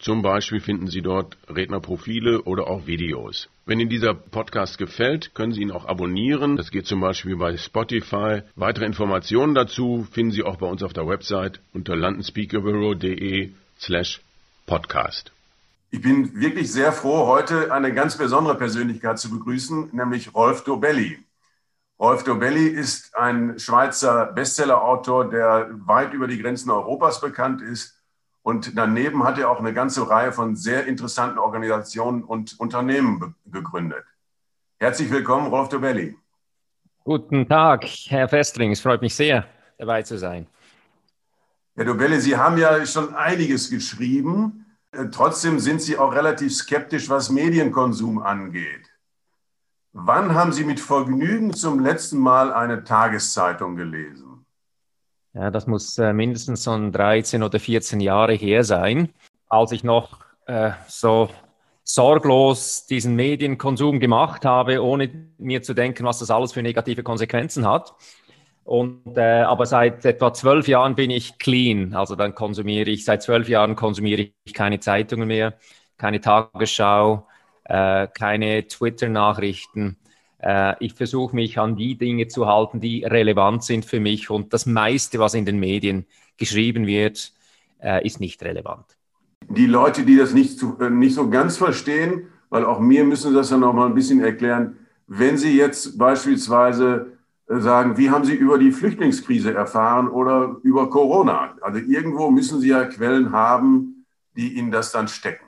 zum Beispiel finden Sie dort Rednerprofile oder auch Videos. Wenn Ihnen dieser Podcast gefällt, können Sie ihn auch abonnieren. Das geht zum Beispiel bei Spotify. Weitere Informationen dazu finden Sie auch bei uns auf der Website unter londonspeakerbureau.de slash podcast. Ich bin wirklich sehr froh, heute eine ganz besondere Persönlichkeit zu begrüßen, nämlich Rolf Dobelli. Rolf Dobelli ist ein Schweizer Bestsellerautor, der weit über die Grenzen Europas bekannt ist und daneben hat er auch eine ganze Reihe von sehr interessanten Organisationen und Unternehmen gegründet. Herzlich willkommen, Rolf Dobelli. Guten Tag, Herr Festring. Es freut mich sehr, dabei zu sein. Herr Dobelli, Sie haben ja schon einiges geschrieben. Äh, trotzdem sind Sie auch relativ skeptisch, was Medienkonsum angeht. Wann haben Sie mit Vergnügen zum letzten Mal eine Tageszeitung gelesen? Ja, das muss äh, mindestens so 13 oder 14 Jahre her sein, als ich noch äh, so sorglos diesen Medienkonsum gemacht habe, ohne mir zu denken, was das alles für negative Konsequenzen hat. Und, äh, aber seit etwa zwölf Jahren bin ich clean. Also dann konsumiere ich, seit zwölf Jahren konsumiere ich keine Zeitungen mehr, keine Tagesschau, äh, keine Twitter-Nachrichten. Äh, ich versuche mich an die Dinge zu halten, die relevant sind für mich. Und das meiste, was in den Medien geschrieben wird, äh, ist nicht relevant. Die Leute, die das nicht, zu, äh, nicht so ganz verstehen, weil auch mir müssen Sie das ja noch mal ein bisschen erklären, wenn Sie jetzt beispielsweise sagen, wie haben Sie über die Flüchtlingskrise erfahren oder über Corona? Also irgendwo müssen Sie ja Quellen haben, die Ihnen das dann stecken.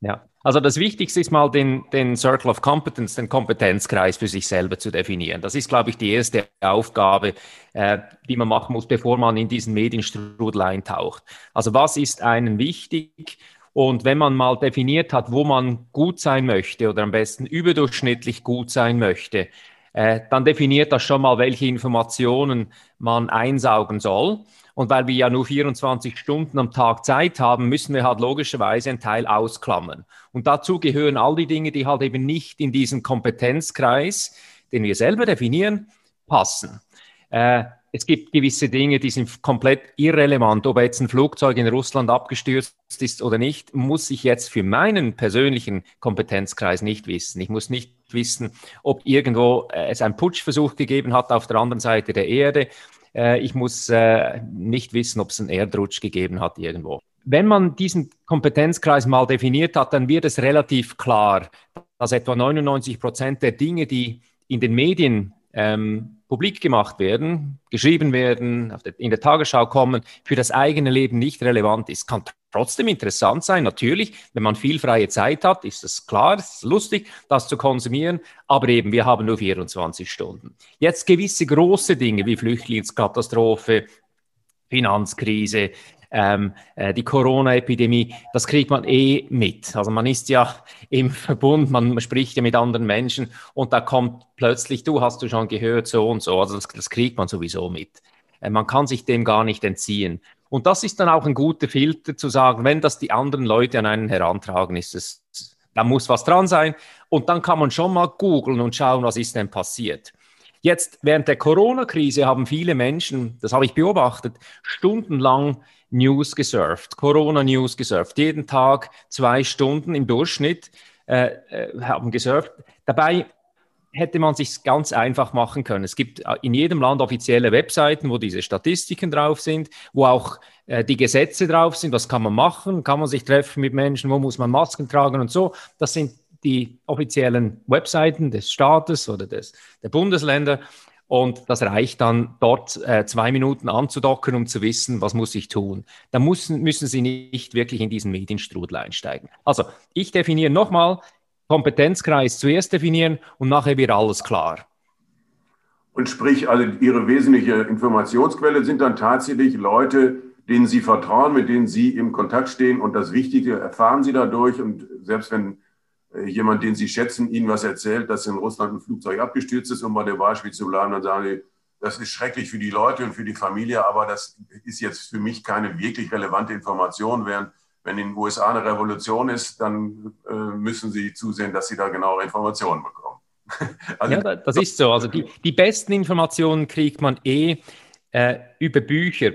Ja, also das Wichtigste ist mal den, den Circle of Competence, den Kompetenzkreis für sich selber zu definieren. Das ist, glaube ich, die erste Aufgabe, äh, die man machen muss, bevor man in diesen Medienstrudel eintaucht. Also was ist einen wichtig? Und wenn man mal definiert hat, wo man gut sein möchte oder am besten überdurchschnittlich gut sein möchte, äh, dann definiert das schon mal, welche Informationen man einsaugen soll. Und weil wir ja nur 24 Stunden am Tag Zeit haben, müssen wir halt logischerweise einen Teil ausklammern. Und dazu gehören all die Dinge, die halt eben nicht in diesen Kompetenzkreis, den wir selber definieren, passen. Äh, es gibt gewisse Dinge, die sind komplett irrelevant. Ob jetzt ein Flugzeug in Russland abgestürzt ist oder nicht, muss ich jetzt für meinen persönlichen Kompetenzkreis nicht wissen. Ich muss nicht wissen, ob irgendwo äh, es einen Putschversuch gegeben hat auf der anderen Seite der Erde. Äh, ich muss äh, nicht wissen, ob es einen Erdrutsch gegeben hat irgendwo. Wenn man diesen Kompetenzkreis mal definiert hat, dann wird es relativ klar, dass etwa 99 Prozent der Dinge, die in den Medien ähm, publik gemacht werden, geschrieben werden, der, in der Tagesschau kommen, für das eigene Leben nicht relevant ist. Kann trotzdem interessant sein, natürlich. Wenn man viel freie Zeit hat, ist es klar, es ist lustig, das zu konsumieren. Aber eben, wir haben nur 24 Stunden. Jetzt gewisse große Dinge wie Flüchtlingskatastrophe, Finanzkrise, ähm, äh, die Corona-Epidemie, das kriegt man eh mit. Also man ist ja im Verbund, man spricht ja mit anderen Menschen und da kommt plötzlich, du hast du schon gehört, so und so. Also das, das kriegt man sowieso mit. Äh, man kann sich dem gar nicht entziehen. Und das ist dann auch ein guter Filter zu sagen, wenn das die anderen Leute an einen herantragen, ist es, da muss was dran sein. Und dann kann man schon mal googeln und schauen, was ist denn passiert. Jetzt, während der Corona-Krise haben viele Menschen, das habe ich beobachtet, stundenlang News gesurft, Corona-News gesurft. Jeden Tag zwei Stunden im Durchschnitt äh, äh, haben gesurft. Dabei hätte man sich ganz einfach machen können. Es gibt äh, in jedem Land offizielle Webseiten, wo diese Statistiken drauf sind, wo auch äh, die Gesetze drauf sind. Was kann man machen? Kann man sich treffen mit Menschen? Wo muss man Masken tragen und so? Das sind die offiziellen Webseiten des Staates oder des, der Bundesländer. Und das reicht dann dort äh, zwei Minuten anzudocken, um zu wissen, was muss ich tun. Da müssen, müssen Sie nicht wirklich in diesen Medienstrudel einsteigen. Also ich definiere nochmal, Kompetenzkreis zuerst definieren und nachher wird alles klar. Und sprich, also Ihre wesentliche Informationsquelle sind dann tatsächlich Leute, denen Sie vertrauen, mit denen Sie im Kontakt stehen und das Wichtige erfahren Sie dadurch. Und selbst wenn äh, jemand, den Sie schätzen, Ihnen was erzählt, dass in Russland ein Flugzeug abgestürzt ist, um bei dem Beispiel zu bleiben, dann sagen Sie, das ist schrecklich für die Leute und für die Familie, aber das ist jetzt für mich keine wirklich relevante Information. Während wenn in den USA eine Revolution ist, dann äh, müssen Sie zusehen, dass Sie da genauere Informationen bekommen. also, ja, das ist so. Also die, die besten Informationen kriegt man eh äh, über Bücher,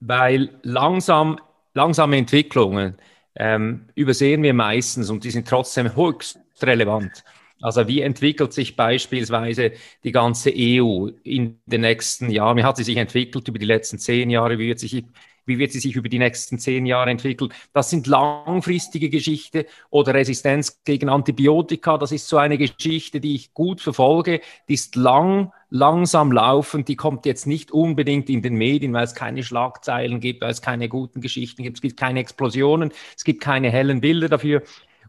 weil langsam, langsame Entwicklungen ähm, übersehen wir meistens und die sind trotzdem höchst relevant. Also wie entwickelt sich beispielsweise die ganze EU in den nächsten Jahren? Wie hat sie sich entwickelt über die letzten zehn Jahre? Wie wird sich wie wird sie sich über die nächsten zehn Jahre entwickeln? Das sind langfristige Geschichten oder Resistenz gegen Antibiotika. Das ist so eine Geschichte, die ich gut verfolge. Die ist lang, langsam laufend. Die kommt jetzt nicht unbedingt in den Medien, weil es keine Schlagzeilen gibt, weil es keine guten Geschichten gibt. Es gibt keine Explosionen. Es gibt keine hellen Bilder dafür.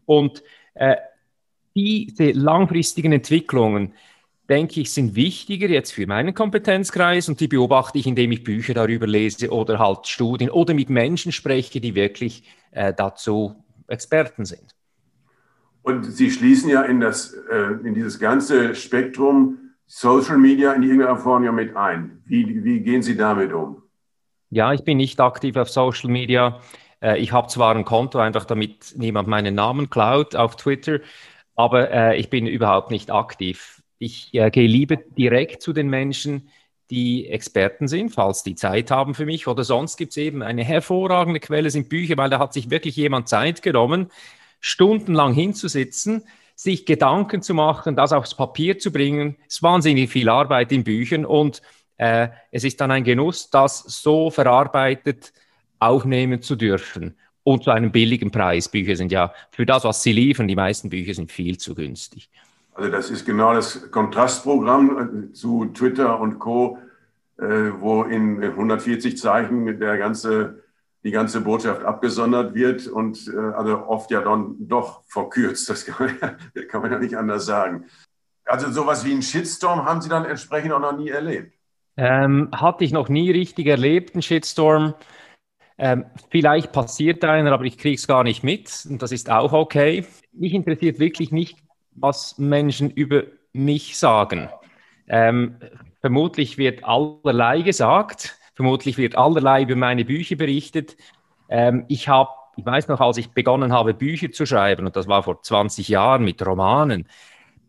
Und äh, diese langfristigen Entwicklungen, denke ich, sind wichtiger jetzt für meinen Kompetenzkreis und die beobachte ich, indem ich Bücher darüber lese oder halt Studien oder mit Menschen spreche, die wirklich äh, dazu Experten sind. Und Sie schließen ja in, das, äh, in dieses ganze Spektrum Social Media in irgendeiner Form ja mit ein. Wie, wie gehen Sie damit um? Ja, ich bin nicht aktiv auf Social Media. Äh, ich habe zwar ein Konto, einfach damit niemand meinen Namen klaut auf Twitter, aber äh, ich bin überhaupt nicht aktiv ich äh, gehe lieber direkt zu den Menschen, die Experten sind, falls die Zeit haben für mich. Oder sonst gibt es eben eine hervorragende Quelle, sind Bücher, weil da hat sich wirklich jemand Zeit genommen, stundenlang hinzusitzen, sich Gedanken zu machen, das aufs Papier zu bringen. Es ist wahnsinnig viel Arbeit in Büchern und äh, es ist dann ein Genuss, das so verarbeitet aufnehmen zu dürfen und zu einem billigen Preis. Bücher sind ja für das, was sie liefern, die meisten Bücher sind viel zu günstig. Also das ist genau das Kontrastprogramm äh, zu Twitter und Co., äh, wo in 140 Zeichen der ganze, die ganze Botschaft abgesondert wird und äh, also oft ja dann doch verkürzt. Das kann man, ja, kann man ja nicht anders sagen. Also sowas wie einen Shitstorm haben Sie dann entsprechend auch noch nie erlebt? Ähm, hatte ich noch nie richtig erlebt, einen Shitstorm. Ähm, vielleicht passiert einer, aber ich kriege es gar nicht mit und das ist auch okay. Mich interessiert wirklich nicht was Menschen über mich sagen. Ähm, vermutlich wird allerlei gesagt, vermutlich wird allerlei über meine Bücher berichtet. Ähm, ich habe, ich weiß noch, als ich begonnen habe, Bücher zu schreiben, und das war vor 20 Jahren mit Romanen,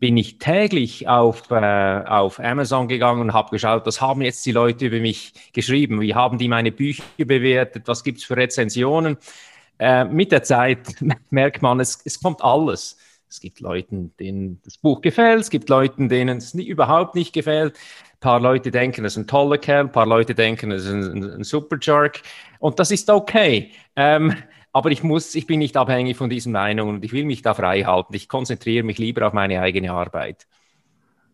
bin ich täglich auf, äh, auf Amazon gegangen und habe geschaut, was haben jetzt die Leute über mich geschrieben, wie haben die meine Bücher bewertet, was gibt es für Rezensionen. Äh, mit der Zeit merkt man, es, es kommt alles. Es gibt Leuten, denen das Buch gefällt, es gibt Leuten, denen es nie, überhaupt nicht gefällt. Ein paar Leute denken, es ist ein toller Kerl, ein paar Leute denken, es ist ein, ein super Jerk. Und das ist okay. Ähm, aber ich muss, ich bin nicht abhängig von diesen Meinungen und ich will mich da frei halten. Ich konzentriere mich lieber auf meine eigene Arbeit.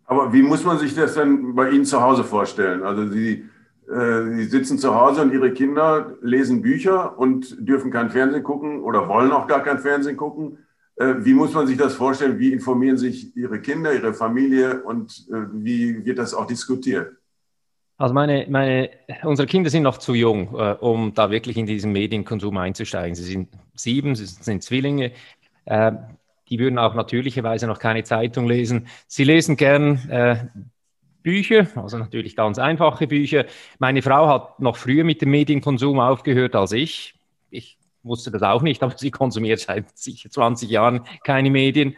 Aber wie muss man sich das denn bei Ihnen zu Hause vorstellen? Also Sie, äh, Sie sitzen zu Hause und Ihre Kinder lesen Bücher und dürfen kein Fernsehen gucken oder wollen auch gar kein Fernsehen gucken. Äh, wie muss man sich das vorstellen? Wie informieren sich Ihre Kinder, Ihre Familie und äh, wie wird das auch diskutiert? Also meine, meine, unsere Kinder sind noch zu jung, äh, um da wirklich in diesen Medienkonsum einzusteigen. Sie sind sieben, sie sind Zwillinge. Äh, die würden auch natürlicherweise noch keine Zeitung lesen. Sie lesen gern äh, Bücher, also natürlich ganz einfache Bücher. Meine Frau hat noch früher mit dem Medienkonsum aufgehört als ich. Ich wusste das auch nicht, aber sie konsumiert seit sicher 20 Jahren keine Medien.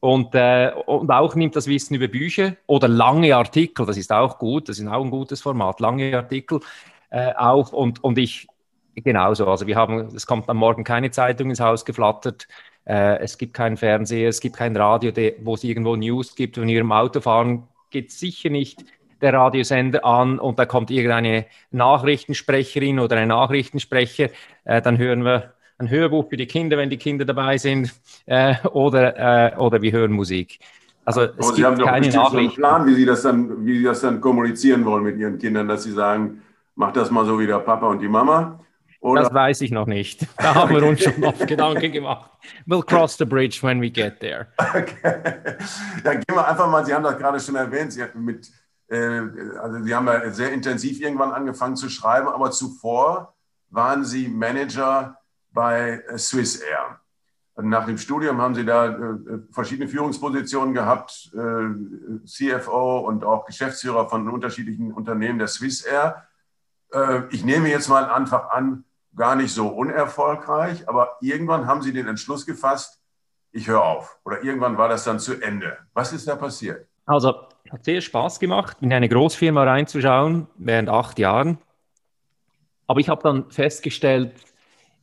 Und, äh, und auch nimmt das Wissen über Bücher oder lange Artikel, das ist auch gut, das ist auch ein gutes Format, lange Artikel äh, auf. Und, und ich genauso, also wir haben, es kommt am Morgen keine Zeitung ins Haus geflattert, äh, es gibt keinen Fernseher, es gibt kein Radio, wo es irgendwo News gibt. Wenn wir im Auto fahren, geht es sicher nicht der Radiosender an und da kommt irgendeine Nachrichtensprecherin oder ein Nachrichtensprecher, äh, dann hören wir ein Hörbuch für die Kinder, wenn die Kinder dabei sind, äh, oder, äh, oder wir hören Musik. Also es Aber Sie haben doch keine so einen Plan, wie Sie, das dann, wie Sie das dann kommunizieren wollen mit Ihren Kindern, dass Sie sagen, mach das mal so wie der Papa und die Mama. Oder? Das weiß ich noch nicht. Da haben wir uns schon oft Gedanken gemacht. We'll cross the bridge when we get there. Okay. Dann gehen wir einfach mal, Sie haben das gerade schon erwähnt, Sie hatten mit also Sie haben ja sehr intensiv irgendwann angefangen zu schreiben, aber zuvor waren Sie Manager bei Swiss Air. Nach dem Studium haben Sie da äh, verschiedene Führungspositionen gehabt, äh, CFO und auch Geschäftsführer von unterschiedlichen Unternehmen der Swiss Air. Äh, ich nehme jetzt mal einfach an, gar nicht so unerfolgreich, aber irgendwann haben Sie den Entschluss gefasst, ich höre auf. Oder irgendwann war das dann zu Ende. Was ist da passiert? Also, hat sehr Spaß gemacht, in eine Großfirma reinzuschauen, während acht Jahren. Aber ich habe dann festgestellt,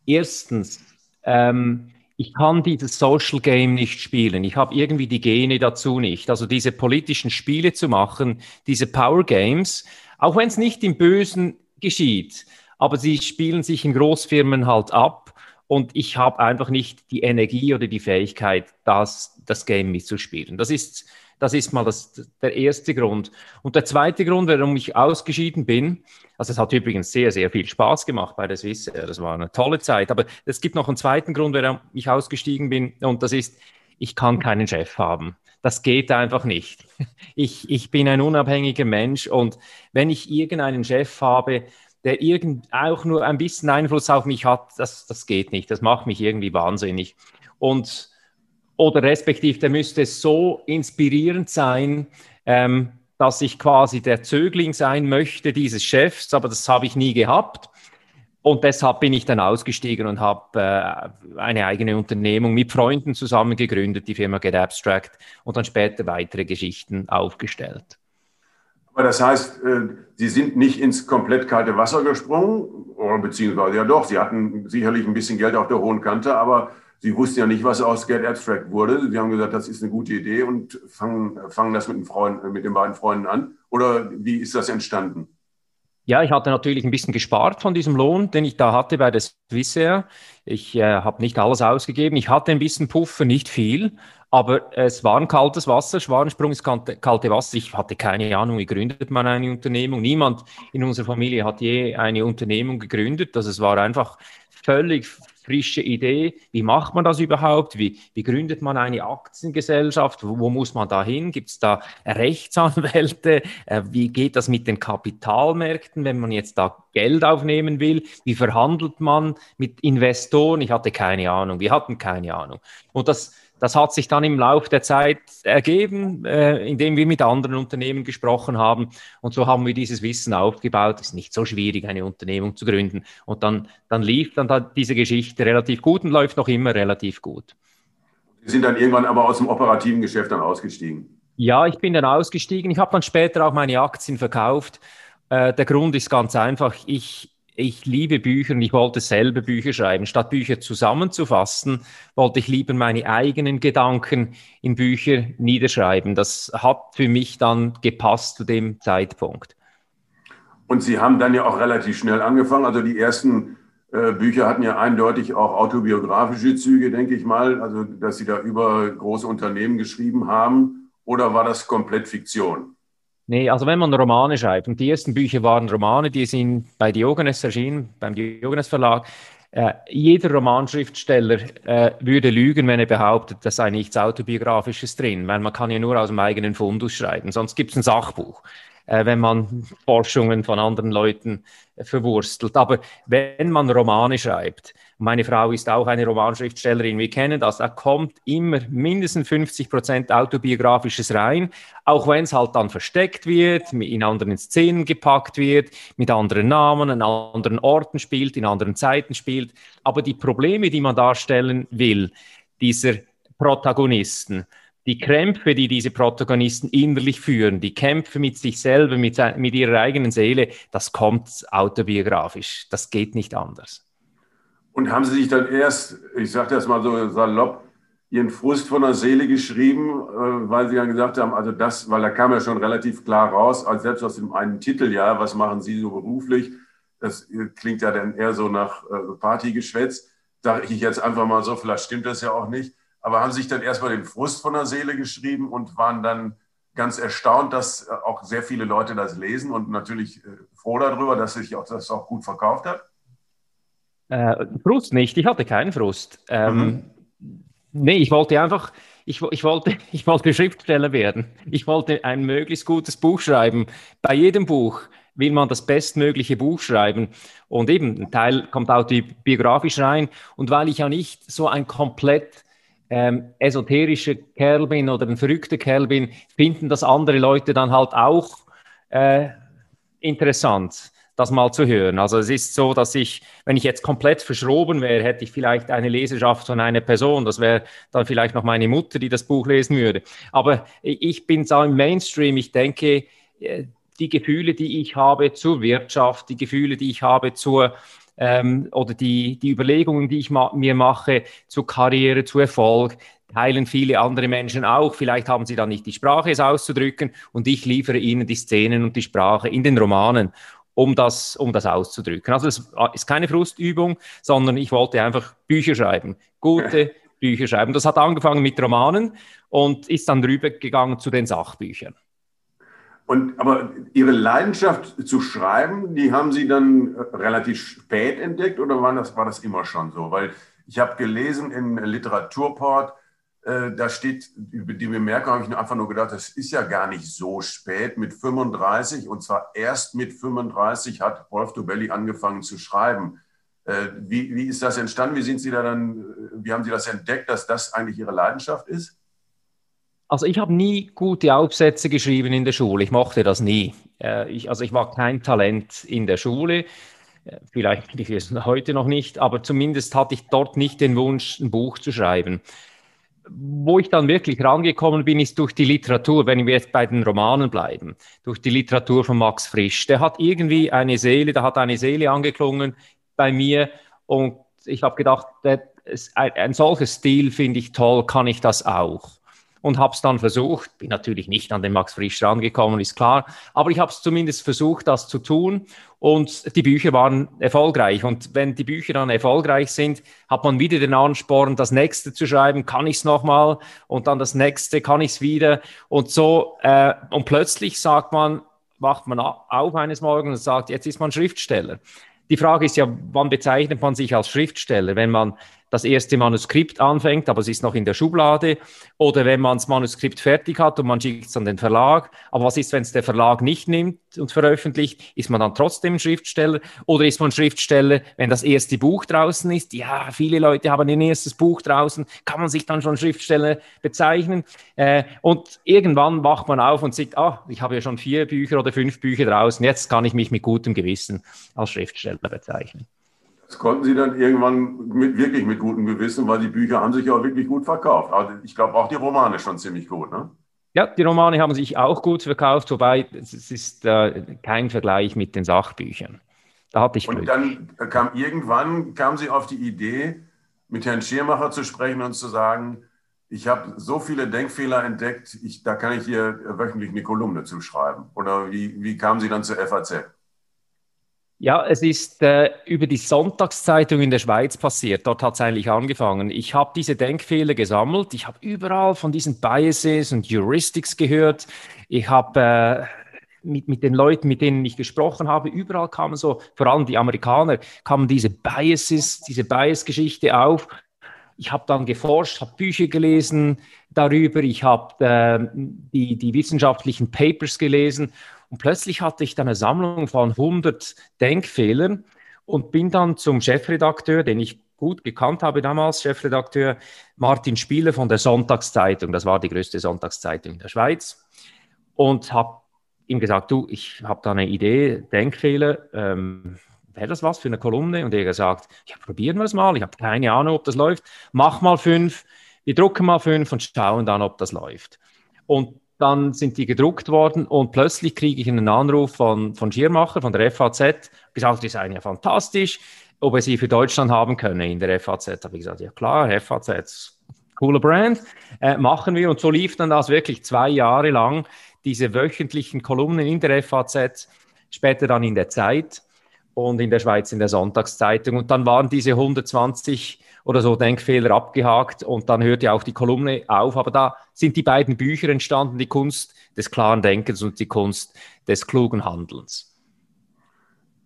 erstens, ähm, ich kann dieses Social Game nicht spielen. Ich habe irgendwie die Gene dazu nicht. Also diese politischen Spiele zu machen, diese Power Games, auch wenn es nicht im Bösen geschieht, aber sie spielen sich in Großfirmen halt ab und ich habe einfach nicht die Energie oder die Fähigkeit, das, das Game mitzuspielen. Das ist, das ist mal das, der erste Grund. Und der zweite Grund, warum ich ausgeschieden bin, also es hat übrigens sehr, sehr viel Spaß gemacht bei der Swiss Air. Das war eine tolle Zeit. Aber es gibt noch einen zweiten Grund, warum ich ausgestiegen bin. Und das ist, ich kann keinen Chef haben. Das geht einfach nicht. Ich, ich bin ein unabhängiger Mensch und wenn ich irgendeinen Chef habe, der irgend, auch nur ein bisschen Einfluss auf mich hat, das, das geht nicht. Das macht mich irgendwie wahnsinnig. Und, oder respektiv, der müsste so inspirierend sein, ähm, dass ich quasi der Zögling sein möchte dieses Chefs, aber das habe ich nie gehabt. Und deshalb bin ich dann ausgestiegen und habe äh, eine eigene Unternehmung mit Freunden zusammen gegründet, die Firma Get Abstract, und dann später weitere Geschichten aufgestellt. Aber das heißt, äh, Sie sind nicht ins komplett kalte Wasser gesprungen, oder beziehungsweise ja doch, Sie hatten sicherlich ein bisschen Geld auf der hohen Kante, aber Sie wussten ja nicht, was aus Get Abstract wurde. Sie haben gesagt, das ist eine gute Idee und fangen, fangen das mit den, Freunden, mit den beiden Freunden an. Oder wie ist das entstanden? Ja, ich hatte natürlich ein bisschen gespart von diesem Lohn, den ich da hatte bei der Swissair. Ich äh, habe nicht alles ausgegeben. Ich hatte ein bisschen Puffer, nicht viel, aber es war ein kaltes Wasser. Schwarensprung ist kalte Wasser. Ich hatte keine Ahnung, wie gründet man eine Unternehmung. Niemand in unserer Familie hat je eine Unternehmung gegründet. Also es war einfach völlig frische Idee. Wie macht man das überhaupt? Wie, wie gründet man eine Aktiengesellschaft? Wo, wo muss man da hin? Gibt es da Rechtsanwälte? Äh, wie geht das mit den Kapitalmärkten, wenn man jetzt da Geld aufnehmen will? Wie verhandelt man mit Investoren? Ich hatte keine Ahnung. Wir hatten keine Ahnung. Und das, das hat sich dann im Laufe der Zeit ergeben, äh, indem wir mit anderen Unternehmen gesprochen haben. Und so haben wir dieses Wissen aufgebaut. Es ist nicht so schwierig, eine Unternehmung zu gründen. Und dann, dann lief dann da diese Geschichte relativ gut und läuft noch immer relativ gut. Sie sind dann irgendwann aber aus dem operativen Geschäft dann ausgestiegen. Ja, ich bin dann ausgestiegen. Ich habe dann später auch meine Aktien verkauft. Äh, der Grund ist ganz einfach. Ich, ich liebe Bücher und ich wollte selber Bücher schreiben. Statt Bücher zusammenzufassen, wollte ich lieber meine eigenen Gedanken in Bücher niederschreiben. Das hat für mich dann gepasst zu dem Zeitpunkt. Und Sie haben dann ja auch relativ schnell angefangen. Also die ersten äh, Bücher hatten ja eindeutig auch autobiografische Züge, denke ich mal. Also dass Sie da über große Unternehmen geschrieben haben. Oder war das komplett Fiktion? Nee, also wenn man Romane schreibt, und die ersten Bücher waren Romane, die sind bei Diogenes erschienen, beim Diogenes Verlag, äh, jeder Romanschriftsteller äh, würde lügen, wenn er behauptet, da sei nichts Autobiografisches drin, weil man kann ja nur aus dem eigenen Fundus schreiben, sonst gibt es ein Sachbuch, äh, wenn man Forschungen von anderen Leuten äh, verwurstelt. Aber wenn man Romane schreibt, meine Frau ist auch eine Romanschriftstellerin. Wir kennen das. Da kommt immer mindestens 50 Prozent Autobiografisches rein, auch wenn es halt dann versteckt wird, in anderen Szenen gepackt wird, mit anderen Namen, an anderen Orten spielt, in anderen Zeiten spielt. Aber die Probleme, die man darstellen will, dieser Protagonisten, die Krämpfe, die diese Protagonisten innerlich führen, die Kämpfe mit sich selber, mit, mit ihrer eigenen Seele, das kommt autobiografisch. Das geht nicht anders. Und haben Sie sich dann erst, ich sage das mal so salopp, Ihren Frust von der Seele geschrieben, äh, weil Sie dann gesagt haben, also das, weil da kam ja schon relativ klar raus, als selbst aus dem einen Titel, ja, was machen Sie so beruflich? Das klingt ja dann eher so nach äh, Partygeschwätz. Sage ich jetzt einfach mal so, vielleicht stimmt das ja auch nicht. Aber haben Sie sich dann erstmal den Frust von der Seele geschrieben und waren dann ganz erstaunt, dass äh, auch sehr viele Leute das lesen und natürlich froh darüber, dass sich auch das auch gut verkauft hat? Äh, Frust nicht, ich hatte keinen Frust. Ähm, mhm. Nee, ich wollte einfach, ich, ich, wollte, ich wollte Schriftsteller werden. Ich wollte ein möglichst gutes Buch schreiben. Bei jedem Buch will man das bestmögliche Buch schreiben. Und eben, ein Teil kommt autobiografisch rein. Und weil ich ja nicht so ein komplett ähm, esoterischer Kerl bin oder ein verrückter Kerl bin, finden das andere Leute dann halt auch äh, interessant, das mal zu hören. Also es ist so, dass ich, wenn ich jetzt komplett verschroben wäre, hätte ich vielleicht eine Leserschaft von einer Person. Das wäre dann vielleicht noch meine Mutter, die das Buch lesen würde. Aber ich bin so im Mainstream. Ich denke, äh, die Gefühle, die ich habe zur Wirtschaft, die Gefühle, die ich habe zur ähm, oder die, die Überlegungen, die ich ma mir mache zu Karriere, zu Erfolg, teilen viele andere Menschen auch. Vielleicht haben sie dann nicht die Sprache, es auszudrücken und ich liefere ihnen die Szenen und die Sprache in den Romanen, um das, um das auszudrücken. Also es ist keine Frustübung, sondern ich wollte einfach Bücher schreiben, gute Bücher schreiben. Das hat angefangen mit Romanen und ist dann rübergegangen zu den Sachbüchern. Und, aber Ihre Leidenschaft zu schreiben, die haben Sie dann äh, relativ spät entdeckt oder war das, war das immer schon so? Weil ich habe gelesen in Literaturport, äh, da steht, die Bemerkung habe ich einfach nur gedacht, das ist ja gar nicht so spät mit 35 und zwar erst mit 35 hat Wolf Dobelli angefangen zu schreiben. Äh, wie, wie ist das entstanden? Wie sind Sie da dann, äh, wie haben Sie das entdeckt, dass das eigentlich Ihre Leidenschaft ist? Also ich habe nie gute Aufsätze geschrieben in der Schule. Ich mochte das nie. Äh, ich, also ich war kein Talent in der Schule. Vielleicht bin ich es heute noch nicht, aber zumindest hatte ich dort nicht den Wunsch, ein Buch zu schreiben. Wo ich dann wirklich rangekommen bin, ist durch die Literatur, wenn wir jetzt bei den Romanen bleiben, durch die Literatur von Max Frisch. Der hat irgendwie eine Seele, da hat eine Seele angeklungen bei mir und ich habe gedacht, ein, ein solches Stil finde ich toll, kann ich das auch? Und habe es dann versucht. Bin natürlich nicht an den Max Frisch rangekommen, ist klar, aber ich habe es zumindest versucht, das zu tun und die Bücher waren erfolgreich. Und wenn die Bücher dann erfolgreich sind, hat man wieder den Ansporn, das nächste zu schreiben, kann ich es nochmal und dann das nächste, kann ich es wieder und so. Äh, und plötzlich sagt man, wacht man auf eines Morgens und sagt, jetzt ist man Schriftsteller. Die Frage ist ja, wann bezeichnet man sich als Schriftsteller? Wenn man das erste Manuskript anfängt, aber es ist noch in der Schublade. Oder wenn man das Manuskript fertig hat und man schickt es an den Verlag. Aber was ist, wenn es der Verlag nicht nimmt und veröffentlicht? Ist man dann trotzdem Schriftsteller? Oder ist man Schriftsteller, wenn das erste Buch draußen ist? Ja, viele Leute haben ein erstes Buch draußen. Kann man sich dann schon Schriftsteller bezeichnen? Äh, und irgendwann wacht man auf und sagt, ah, ich habe ja schon vier Bücher oder fünf Bücher draußen. Jetzt kann ich mich mit gutem Gewissen als Schriftsteller bezeichnen. Das konnten Sie dann irgendwann mit, wirklich mit gutem Gewissen, weil die Bücher haben sich ja auch wirklich gut verkauft. Also ich glaube auch die Romane schon ziemlich gut, ne? Ja, die Romane haben sich auch gut verkauft, wobei es ist äh, kein Vergleich mit den Sachbüchern. Da hatte ich Glück. Und dann kam irgendwann kam Sie auf die Idee, mit Herrn Schirmacher zu sprechen und zu sagen, ich habe so viele Denkfehler entdeckt, ich, da kann ich hier wöchentlich eine Kolumne zuschreiben. Oder wie, wie kamen Sie dann zur FAZ? Ja, es ist äh, über die Sonntagszeitung in der Schweiz passiert. Dort hat es eigentlich angefangen. Ich habe diese Denkfehler gesammelt. Ich habe überall von diesen Biases und Heuristics gehört. Ich habe äh, mit, mit den Leuten, mit denen ich gesprochen habe, überall kamen so, vor allem die Amerikaner, kamen diese Biases, diese Bias-Geschichte auf. Ich habe dann geforscht, habe Bücher gelesen darüber, ich habe äh, die, die wissenschaftlichen Papers gelesen und plötzlich hatte ich dann eine Sammlung von 100 Denkfehlern und bin dann zum Chefredakteur, den ich gut gekannt habe damals, Chefredakteur Martin Spieler von der Sonntagszeitung. Das war die größte Sonntagszeitung in der Schweiz. Und habe ihm gesagt, du, ich habe da eine Idee, Denkfehler. Ähm, Wäre das was für eine Kolumne? Und er gesagt, ja, probieren wir es mal. Ich habe keine Ahnung, ob das läuft. Mach mal fünf. Wir drucken mal fünf und schauen dann, ob das läuft. Und dann sind die gedruckt worden und plötzlich kriege ich einen Anruf von, von Schirmacher, von der FAZ, gesagt, die seien ja fantastisch, ob er sie für Deutschland haben könne in der FAZ. Habe ich gesagt, ja klar, FAZ, cooler Brand, äh, machen wir. Und so lief dann das wirklich zwei Jahre lang, diese wöchentlichen Kolumnen in der FAZ, später dann in der Zeit und in der Schweiz in der Sonntagszeitung. Und dann waren diese 120 oder so Denkfehler abgehakt und dann hört ja auch die Kolumne auf. Aber da sind die beiden Bücher entstanden, die Kunst des klaren Denkens und die Kunst des klugen Handelns.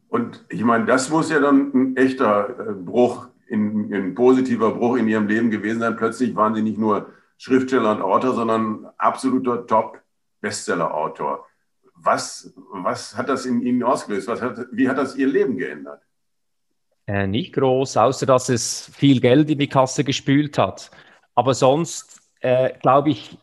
Und ich meine, das muss ja dann ein echter äh, Bruch, in, ein positiver Bruch in Ihrem Leben gewesen sein. Plötzlich waren Sie nicht nur Schriftsteller und Autor, sondern absoluter Top-Bestseller-Autor. Was, was hat das in Ihnen ausgelöst? Was hat, wie hat das Ihr Leben geändert? Äh, nicht groß, außer dass es viel Geld in die Kasse gespült hat. Aber sonst äh, glaube ich,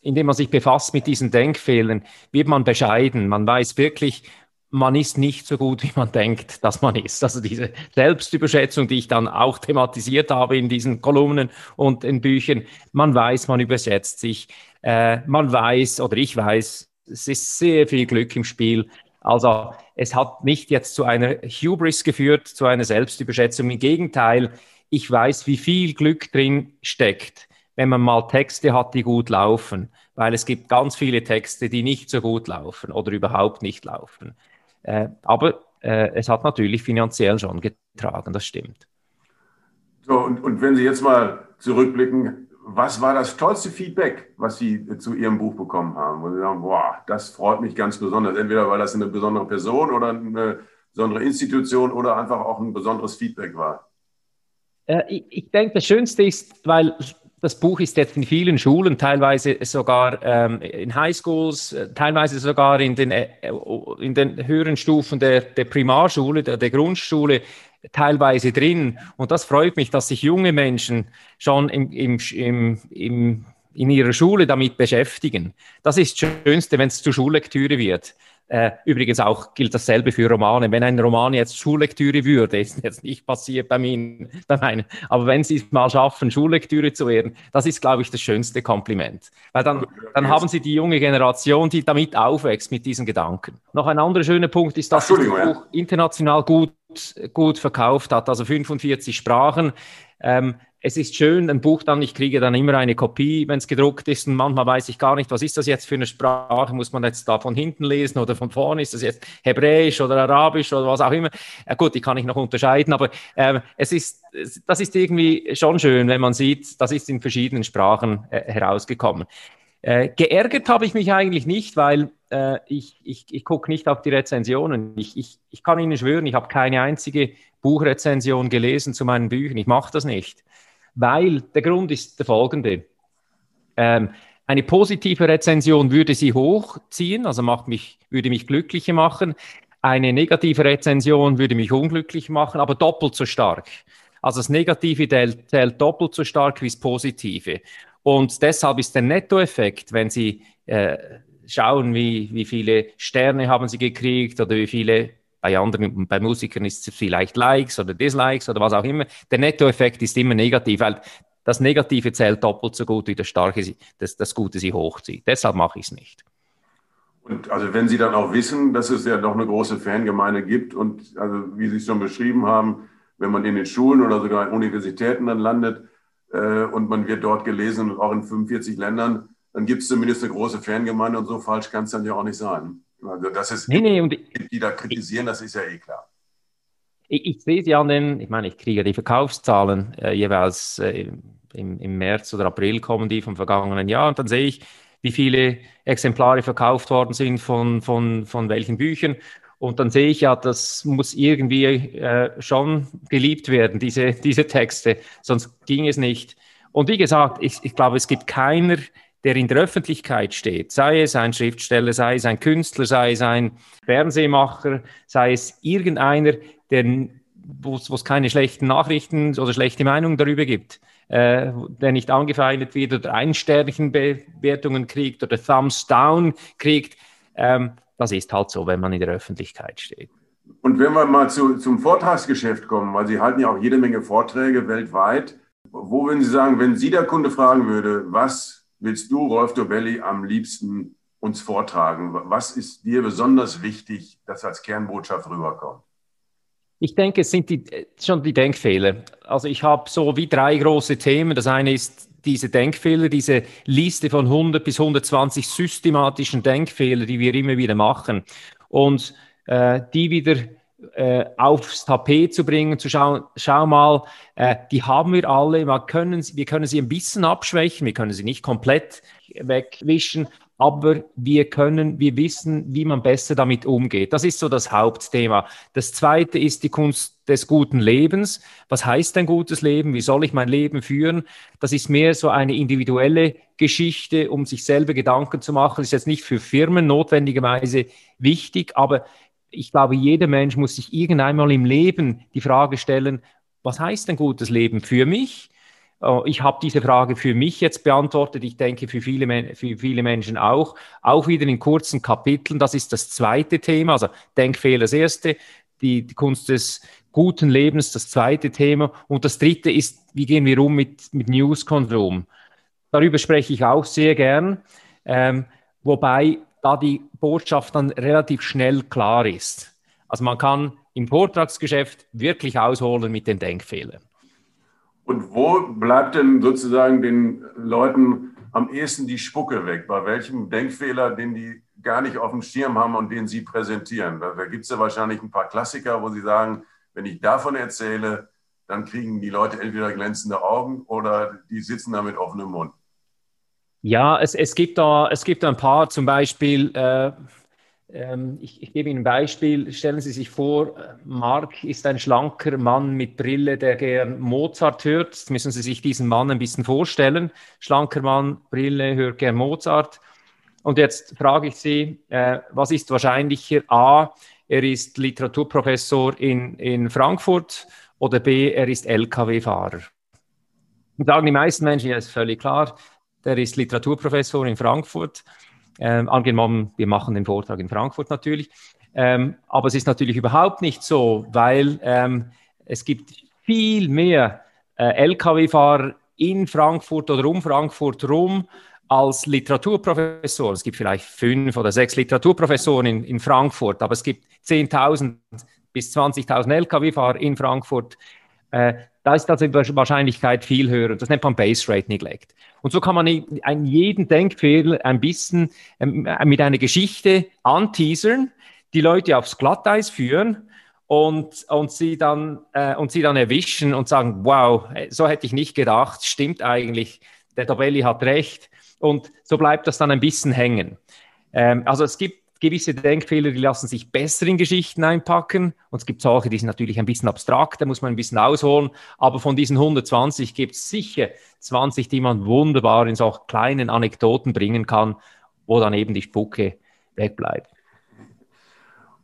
indem man sich befasst mit diesen Denkfehlern, wird man bescheiden. Man weiß wirklich, man ist nicht so gut, wie man denkt, dass man ist. Also diese Selbstüberschätzung, die ich dann auch thematisiert habe in diesen Kolumnen und in Büchern, man weiß, man überschätzt sich. Äh, man weiß oder ich weiß, es ist sehr viel Glück im Spiel. Also es hat nicht jetzt zu einer Hubris geführt, zu einer Selbstüberschätzung. Im Gegenteil, ich weiß, wie viel Glück drin steckt, wenn man mal Texte hat, die gut laufen, weil es gibt ganz viele Texte, die nicht so gut laufen oder überhaupt nicht laufen. Äh, aber äh, es hat natürlich finanziell schon getragen, das stimmt. So, und, und wenn Sie jetzt mal zurückblicken, was war das tollste Feedback, was Sie zu Ihrem Buch bekommen haben? Wo Sie sagen, boah, das freut mich ganz besonders. Entweder weil das eine besondere Person oder eine besondere Institution oder einfach auch ein besonderes Feedback war. Äh, ich, ich denke, das Schönste ist, weil das Buch ist jetzt in vielen Schulen, teilweise sogar ähm, in Highschools, äh, teilweise sogar in den, äh, in den höheren Stufen der, der Primarschule, der, der Grundschule, teilweise drin. Und das freut mich, dass sich junge Menschen schon im, im, im, im in ihrer Schule damit beschäftigen. Das ist das Schönste, wenn es zur Schullektüre wird. Äh, übrigens auch gilt dasselbe für Romane. Wenn ein Roman jetzt Schullektüre würde, ist jetzt nicht passiert bei mir, bei meinen, aber wenn Sie es mal schaffen, Schullektüre zu werden, das ist, glaube ich, das schönste Kompliment. Weil dann, dann haben Sie die junge Generation, die damit aufwächst, mit diesen Gedanken. Noch ein anderer schöner Punkt ist, dass das Buch international gut, gut verkauft hat, also 45 Sprachen. Ähm, es ist schön, ein Buch dann, ich kriege dann immer eine Kopie, wenn es gedruckt ist und manchmal weiß ich gar nicht, was ist das jetzt für eine Sprache, muss man jetzt da von hinten lesen oder von vorne, ist das jetzt Hebräisch oder Arabisch oder was auch immer. Ja, gut, die kann ich noch unterscheiden, aber äh, es ist, das ist irgendwie schon schön, wenn man sieht, das ist in verschiedenen Sprachen äh, herausgekommen. Äh, geärgert habe ich mich eigentlich nicht, weil äh, ich, ich, ich gucke nicht auf die Rezensionen. Ich, ich, ich kann Ihnen schwören, ich habe keine einzige Buchrezension gelesen zu meinen Büchern. Ich mache das nicht weil der Grund ist der folgende. Ähm, eine positive Rezension würde sie hochziehen, also macht mich, würde mich glücklicher machen. Eine negative Rezension würde mich unglücklich machen, aber doppelt so stark. Also das Negative zählt doppelt so stark wie das Positive. Und deshalb ist der Nettoeffekt, wenn Sie äh, schauen, wie, wie viele Sterne haben Sie gekriegt oder wie viele bei anderen, bei Musikern ist es vielleicht Likes oder Dislikes oder was auch immer. Der Nettoeffekt ist immer negativ, weil das Negative zählt doppelt so gut, wie das Starke, das, das Gute sie hochzieht. Deshalb mache ich es nicht. Und also wenn Sie dann auch wissen, dass es ja doch eine große Fangemeinde gibt und also wie Sie es schon beschrieben haben, wenn man in den Schulen oder sogar in Universitäten dann landet äh, und man wird dort gelesen und auch in 45 Ländern, dann gibt es zumindest eine große Fangemeinde und so falsch kann es dann ja auch nicht sein. Also, dass es nee, nee, und die da kritisieren, das ist ja eh klar. Ich, ich sehe sie an den, ich meine, ich kriege die Verkaufszahlen äh, jeweils äh, im, im März oder April kommen die vom vergangenen Jahr und dann sehe ich, wie viele Exemplare verkauft worden sind von, von, von welchen Büchern. Und dann sehe ich ja, das muss irgendwie äh, schon geliebt werden, diese, diese Texte, sonst ging es nicht. Und wie gesagt, ich, ich glaube, es gibt keiner, der in der Öffentlichkeit steht, sei es ein Schriftsteller, sei es ein Künstler, sei es ein Fernsehmacher, sei es irgendeiner, der, wo es keine schlechten Nachrichten oder schlechte Meinungen darüber gibt, äh, der nicht angefeindet wird oder Ein-Sternchen-Bewertungen kriegt oder Thumbs Down kriegt. Ähm, das ist halt so, wenn man in der Öffentlichkeit steht. Und wenn wir mal zu, zum Vortragsgeschäft kommen, weil Sie halten ja auch jede Menge Vorträge weltweit, wo würden Sie sagen, wenn Sie der Kunde fragen würde, was willst du, Rolf Dobelli, am liebsten uns vortragen? Was ist dir besonders wichtig, dass als Kernbotschaft rüberkommt? Ich denke, es sind die, schon die Denkfehler. Also ich habe so wie drei große Themen. Das eine ist diese Denkfehler, diese Liste von 100 bis 120 systematischen Denkfehler, die wir immer wieder machen. Und äh, die wieder äh, aufs Tapet zu bringen, zu schauen, schau mal, äh, die haben wir alle, wir können, wir können sie ein bisschen abschwächen, wir können sie nicht komplett wegwischen, aber wir können, wir wissen, wie man besser damit umgeht. Das ist so das Hauptthema. Das zweite ist die Kunst des guten Lebens. Was heißt ein gutes Leben? Wie soll ich mein Leben führen? Das ist mehr so eine individuelle Geschichte, um sich selber Gedanken zu machen. Das ist jetzt nicht für Firmen notwendigerweise wichtig, aber ich glaube, jeder Mensch muss sich irgendwann mal im Leben die Frage stellen, was heißt ein gutes Leben für mich? Oh, ich habe diese Frage für mich jetzt beantwortet. Ich denke für viele, für viele Menschen auch. Auch wieder in kurzen Kapiteln. Das ist das zweite Thema. Also Denkfehler das erste, die, die Kunst des guten Lebens das zweite Thema. Und das dritte ist, wie gehen wir um mit, mit News-Konsum? Darüber spreche ich auch sehr gern. Ähm, wobei da die Botschaft dann relativ schnell klar ist. Also man kann im Vortragsgeschäft wirklich ausholen mit den Denkfehlern. Und wo bleibt denn sozusagen den Leuten am ehesten die Spucke weg? Bei welchem Denkfehler, den die gar nicht auf dem Schirm haben und den sie präsentieren? Da, gibt es ja wahrscheinlich ein paar Klassiker, wo sie sagen, wenn ich davon erzähle, dann kriegen die Leute entweder glänzende Augen oder die sitzen da mit offenem Mund. Ja, es, es, gibt, da, es gibt ein paar, zum Beispiel, äh, ähm, ich, ich, gebe Ihnen ein Beispiel. Stellen Sie sich vor, Mark ist ein schlanker Mann mit Brille, der gern Mozart hört. Jetzt müssen Sie sich diesen Mann ein bisschen vorstellen. Schlanker Mann, Brille, hört gern Mozart. Und jetzt frage ich Sie, äh, was ist wahrscheinlicher? A, er ist Literaturprofessor in, in Frankfurt oder B, er ist Lkw-Fahrer. Und sagen die meisten Menschen, ja, ist völlig klar, der ist Literaturprofessor in Frankfurt. Ähm, angenommen, wir machen den Vortrag in Frankfurt natürlich. Ähm, aber es ist natürlich überhaupt nicht so, weil ähm, es gibt viel mehr äh, Lkw-Fahrer in Frankfurt oder um Frankfurt rum als Literaturprofessor. Es gibt vielleicht fünf oder sechs Literaturprofessoren in, in Frankfurt, aber es gibt 10.000 bis 20.000 Lkw-Fahrer in Frankfurt. Äh, da ist also die Wahrscheinlichkeit viel höher. Das nennt man Base Rate Neglect. Und so kann man einen jeden Denkfehler ein bisschen ähm, mit einer Geschichte anteasern, die Leute aufs Glatteis führen und, und, sie dann, äh, und sie dann erwischen und sagen, wow, so hätte ich nicht gedacht, stimmt eigentlich, der Dobelli hat recht. Und so bleibt das dann ein bisschen hängen. Ähm, also es gibt gewisse Denkfehler, die lassen sich besser in Geschichten einpacken. Und es gibt solche, die sind natürlich ein bisschen abstrakt, da muss man ein bisschen ausholen. Aber von diesen 120 gibt es sicher 20, die man wunderbar in so kleinen Anekdoten bringen kann, wo dann eben die Spucke wegbleibt.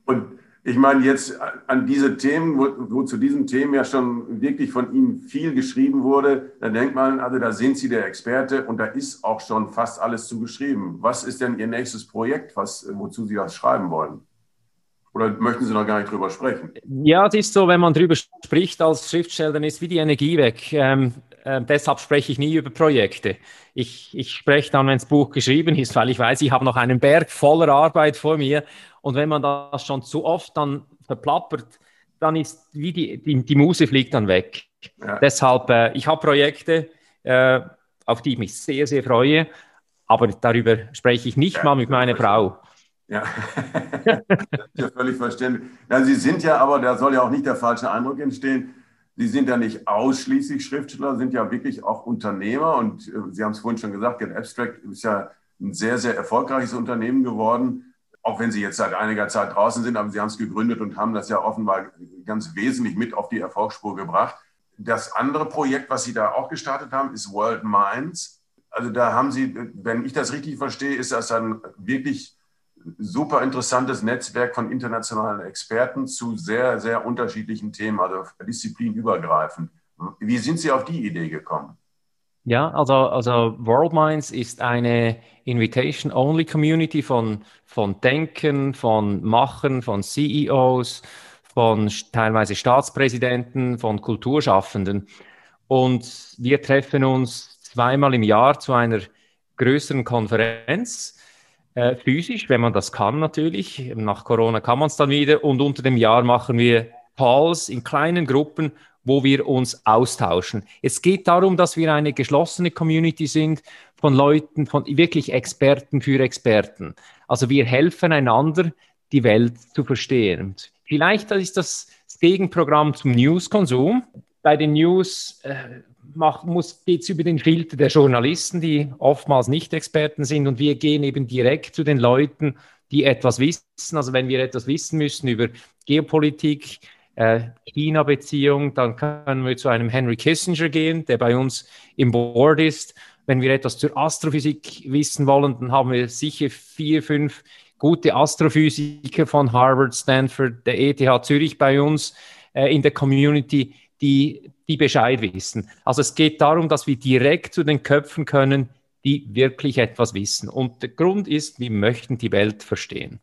Und ich meine, jetzt an diese Themen, wo, wo, zu diesen Themen ja schon wirklich von Ihnen viel geschrieben wurde, da denkt man, also da sind Sie der Experte und da ist auch schon fast alles zu geschrieben. Was ist denn Ihr nächstes Projekt, was, wozu Sie das schreiben wollen? Oder möchten Sie noch gar nicht drüber sprechen? Ja, es ist so, wenn man drüber spricht als Schriftsteller, dann ist wie die Energie weg. Ähm, äh, deshalb spreche ich nie über Projekte. Ich, ich spreche dann, wenn das Buch geschrieben ist, weil ich weiß, ich habe noch einen Berg voller Arbeit vor mir und wenn man das schon zu oft dann verplappert, dann ist wie die, die, die Muse fliegt dann weg. Ja. Deshalb, äh, ich habe Projekte, äh, auf die ich mich sehr, sehr freue, aber darüber spreche ich nicht ja, mal mit meiner Frau. Ja, das ist ja völlig verständlich. Ja, Sie sind ja aber, da soll ja auch nicht der falsche Eindruck entstehen, Sie sind ja nicht ausschließlich Schriftsteller, sind ja wirklich auch Unternehmer und äh, Sie haben es vorhin schon gesagt, Get Abstract ist ja ein sehr, sehr erfolgreiches Unternehmen geworden auch wenn Sie jetzt seit einiger Zeit draußen sind, aber Sie haben es gegründet und haben das ja offenbar ganz wesentlich mit auf die Erfolgsspur gebracht. Das andere Projekt, was Sie da auch gestartet haben, ist World Minds. Also da haben Sie, wenn ich das richtig verstehe, ist das ein wirklich super interessantes Netzwerk von internationalen Experten zu sehr, sehr unterschiedlichen Themen, also disziplinübergreifend. Wie sind Sie auf die Idee gekommen? Ja, also, also World Minds ist eine Invitation-Only-Community von, von Denken, von Machen, von CEOs, von teilweise Staatspräsidenten, von Kulturschaffenden. Und wir treffen uns zweimal im Jahr zu einer größeren Konferenz, äh, physisch, wenn man das kann natürlich. Nach Corona kann man es dann wieder. Und unter dem Jahr machen wir Calls in kleinen Gruppen, wo wir uns austauschen. Es geht darum, dass wir eine geschlossene Community sind von Leuten, von wirklich Experten für Experten. Also wir helfen einander, die Welt zu verstehen. Vielleicht ist das Gegenprogramm zum News-Konsum. bei den News äh, geht es über den Filter der Journalisten, die oftmals nicht Experten sind. Und wir gehen eben direkt zu den Leuten, die etwas wissen. Also wenn wir etwas wissen müssen über Geopolitik, äh, China-Beziehung, dann können wir zu einem Henry Kissinger gehen, der bei uns im Board ist. Wenn wir etwas zur Astrophysik wissen wollen, dann haben wir sicher vier, fünf gute Astrophysiker von Harvard, Stanford, der ETH Zürich bei uns äh, in der Community, die, die Bescheid wissen. Also es geht darum, dass wir direkt zu den Köpfen können, die wirklich etwas wissen. Und der Grund ist, wir möchten die Welt verstehen.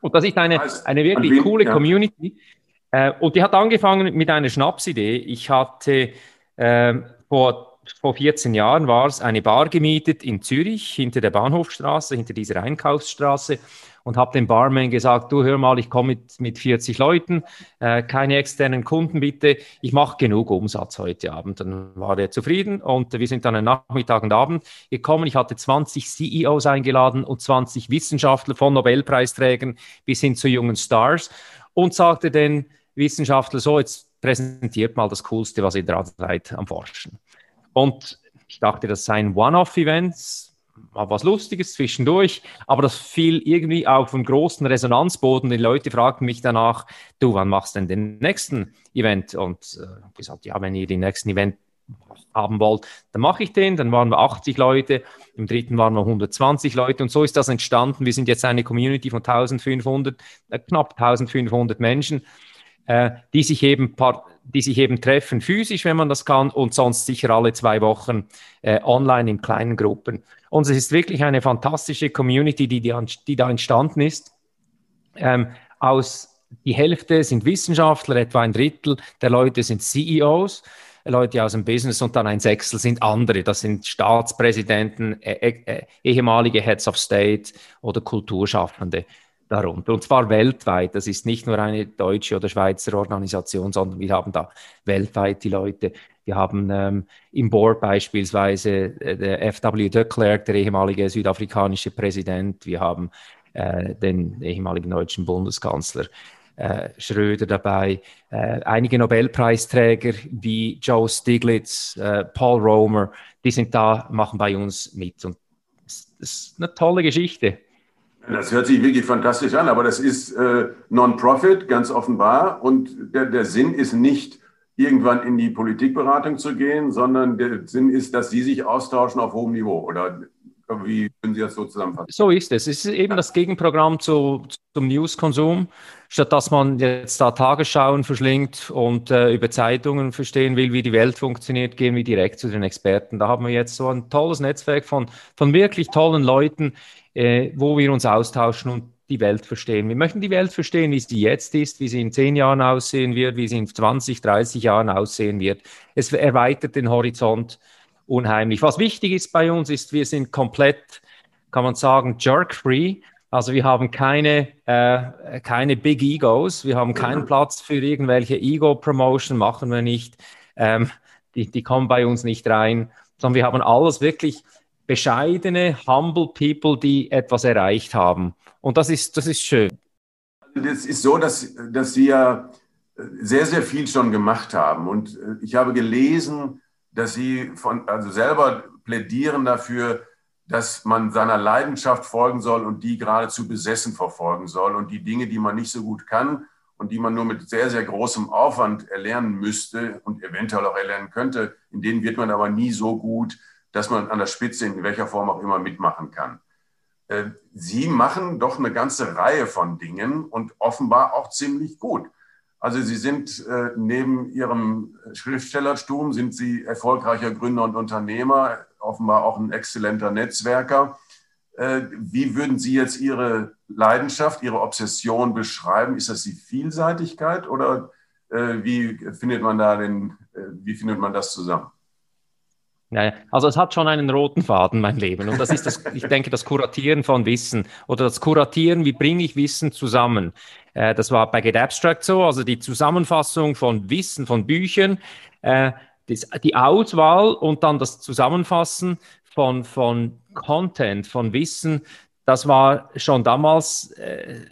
Und das ist eine, eine wirklich coole Community. Äh, und die hat angefangen mit einer Schnapsidee. Ich hatte äh, vor, vor 14 Jahren war es eine Bar gemietet in Zürich, hinter der Bahnhofstraße, hinter dieser Einkaufsstraße und habe dem Barman gesagt, du hör mal, ich komme mit, mit 40 Leuten, äh, keine externen Kunden bitte, ich mache genug Umsatz heute Abend. Dann war er zufrieden und wir sind dann am Nachmittag und Abend gekommen. Ich hatte 20 CEOs eingeladen und 20 Wissenschaftler von Nobelpreisträgern bis hin zu jungen Stars und sagte den Wissenschaftler so, jetzt präsentiert mal das Coolste, was ihr da seid am Forschen. Und ich dachte, das seien One-Off-Events, mal was Lustiges zwischendurch, aber das fiel irgendwie auf einen großen Resonanzboden. Die Leute fragten mich danach, du, wann machst du denn den nächsten Event? Und äh, gesagt, ja, wenn ihr den nächsten Event haben wollt, dann mache ich den. Dann waren wir 80 Leute, im dritten waren wir 120 Leute und so ist das entstanden. Wir sind jetzt eine Community von 1500, äh, knapp 1500 Menschen, äh, die sich eben die sich eben treffen physisch, wenn man das kann, und sonst sicher alle zwei Wochen äh, online in kleinen Gruppen. Und es ist wirklich eine fantastische Community, die, die, die da entstanden ist. Ähm, aus die Hälfte sind Wissenschaftler, etwa ein Drittel der Leute sind CEOs, Leute aus dem Business und dann ein Sechstel sind andere. Das sind Staatspräsidenten, äh, äh, ehemalige Heads of State oder Kulturschaffende darunter. Und zwar weltweit. Das ist nicht nur eine deutsche oder Schweizer Organisation, sondern wir haben da weltweit die Leute. Wir haben ähm, im Board beispielsweise äh, der F.W. de Klerk, der ehemalige südafrikanische Präsident. Wir haben äh, den ehemaligen deutschen Bundeskanzler. Äh, Schröder dabei, äh, einige Nobelpreisträger wie Joe Stiglitz, äh, Paul Romer, die sind da, machen bei uns mit. Und das ist eine tolle Geschichte. Das hört sich wirklich fantastisch an, aber das ist äh, Non-Profit, ganz offenbar. Und der, der Sinn ist nicht, irgendwann in die Politikberatung zu gehen, sondern der Sinn ist, dass Sie sich austauschen auf hohem Niveau. Oder wie können Sie das so zusammenfassen? So ist es. Es ist eben das Gegenprogramm zu, zum Newskonsum. Statt dass man jetzt da Tagesschauen verschlingt und äh, über Zeitungen verstehen will, wie die Welt funktioniert, gehen wir direkt zu den Experten. Da haben wir jetzt so ein tolles Netzwerk von, von wirklich tollen Leuten, äh, wo wir uns austauschen und die Welt verstehen. Wir möchten die Welt verstehen, wie sie jetzt ist, wie sie in zehn Jahren aussehen wird, wie sie in 20, 30 Jahren aussehen wird. Es erweitert den Horizont unheimlich. Was wichtig ist bei uns, ist, wir sind komplett, kann man sagen, jerk-free. Also wir haben keine, äh, keine Big Egos, wir haben keinen Platz für irgendwelche Ego-Promotion, machen wir nicht. Ähm, die, die kommen bei uns nicht rein, sondern wir haben alles wirklich bescheidene, humble People, die etwas erreicht haben. Und das ist, das ist schön. Es ist so, dass, dass Sie ja sehr, sehr viel schon gemacht haben. Und äh, ich habe gelesen, dass Sie von, also selber plädieren dafür, dass man seiner Leidenschaft folgen soll und die geradezu besessen verfolgen soll. Und die Dinge, die man nicht so gut kann und die man nur mit sehr, sehr großem Aufwand erlernen müsste und eventuell auch erlernen könnte, in denen wird man aber nie so gut, dass man an der Spitze in welcher Form auch immer mitmachen kann. Äh, Sie machen doch eine ganze Reihe von Dingen und offenbar auch ziemlich gut. Also Sie sind äh, neben Ihrem Schriftstellertum, sind Sie erfolgreicher Gründer und Unternehmer, offenbar auch ein exzellenter Netzwerker. Äh, wie würden Sie jetzt Ihre Leidenschaft, Ihre Obsession beschreiben? Ist das die Vielseitigkeit oder wie findet man da den, wie findet man das zusammen? Ja, also es hat schon einen roten Faden, mein Leben. Und das ist das, ich denke, das Kuratieren von Wissen oder das Kuratieren, wie bringe ich Wissen zusammen. Äh, das war bei Get Abstract so, also die Zusammenfassung von Wissen, von Büchern, äh, das, die Auswahl und dann das Zusammenfassen von, von Content, von Wissen, das war schon damals äh,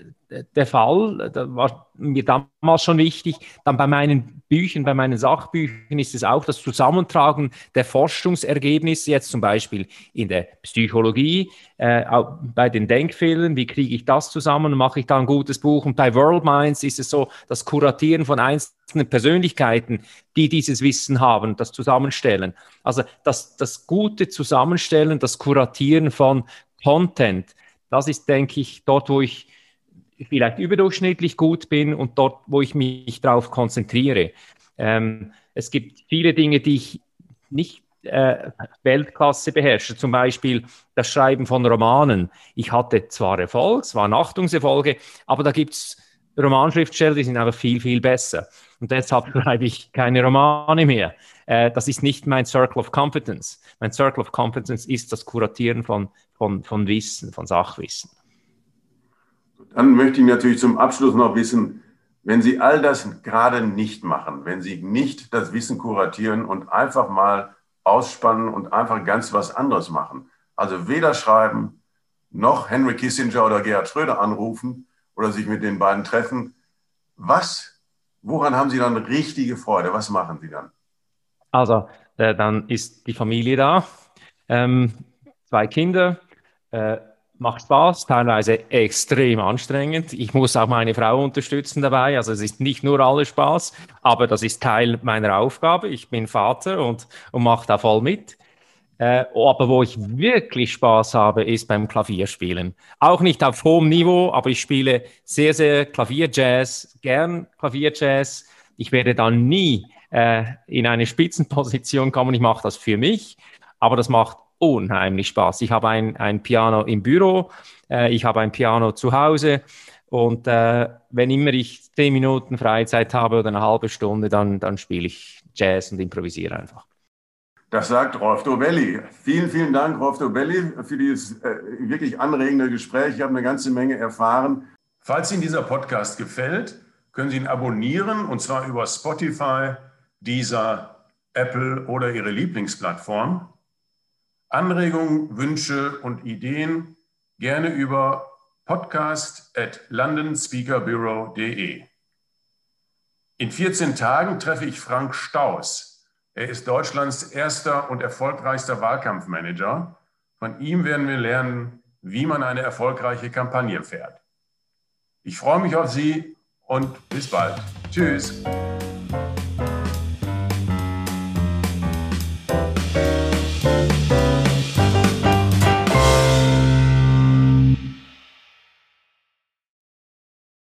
der Fall. Das war mir damals schon wichtig. Dann bei meinen Büchern, bei meinen Sachbüchern ist es auch das Zusammentragen der Forschungsergebnisse, jetzt zum Beispiel in der Psychologie, äh, bei den Denkfehlern, wie kriege ich das zusammen, mache ich da ein gutes Buch. Und bei World Minds ist es so, das Kuratieren von einzelnen Persönlichkeiten, die dieses Wissen haben, das Zusammenstellen. Also das, das gute Zusammenstellen, das Kuratieren von Content, das ist, denke ich, dort, wo ich vielleicht überdurchschnittlich gut bin und dort, wo ich mich darauf konzentriere. Ähm, es gibt viele Dinge, die ich nicht äh, Weltklasse beherrsche, zum Beispiel das Schreiben von Romanen. Ich hatte zwar Erfolg, es waren Achtungserfolge, aber da gibt es Romanschriftsteller, die sind einfach viel, viel besser. Und deshalb schreibe ich keine Romane mehr. Äh, das ist nicht mein Circle of Competence. Mein Circle of Competence ist das Kuratieren von, von, von Wissen, von Sachwissen. Dann möchte ich natürlich zum Abschluss noch wissen, wenn Sie all das gerade nicht machen, wenn Sie nicht das Wissen kuratieren und einfach mal ausspannen und einfach ganz was anderes machen, also weder schreiben noch Henry Kissinger oder Gerhard Schröder anrufen oder sich mit den beiden treffen, was, woran haben Sie dann richtige Freude? Was machen Sie dann? Also, äh, dann ist die Familie da, ähm, zwei Kinder, äh, macht Spaß, teilweise extrem anstrengend. Ich muss auch meine Frau unterstützen dabei. Also es ist nicht nur alles Spaß, aber das ist Teil meiner Aufgabe. Ich bin Vater und, und mache da voll mit. Äh, aber wo ich wirklich Spaß habe, ist beim Klavierspielen. Auch nicht auf hohem Niveau, aber ich spiele sehr, sehr Klavierjazz, gern Klavierjazz. Ich werde dann nie äh, in eine Spitzenposition kommen. Ich mache das für mich, aber das macht unheimlich Spaß. Ich habe ein, ein Piano im Büro, äh, ich habe ein Piano zu Hause und äh, wenn immer ich zehn Minuten Freizeit habe oder eine halbe Stunde, dann, dann spiele ich Jazz und improvisiere einfach. Das sagt Rolf Dobelli. Vielen, vielen Dank, Rolf Dobelli, für dieses äh, wirklich anregende Gespräch. Ich habe eine ganze Menge erfahren. Falls Ihnen dieser Podcast gefällt, können Sie ihn abonnieren und zwar über Spotify, dieser Apple oder Ihre Lieblingsplattform. Anregungen, Wünsche und Ideen gerne über podcast at londonspeakerbureau.de. In 14 Tagen treffe ich Frank Staus. Er ist Deutschlands erster und erfolgreichster Wahlkampfmanager. Von ihm werden wir lernen, wie man eine erfolgreiche Kampagne fährt. Ich freue mich auf Sie und bis bald. Tschüss.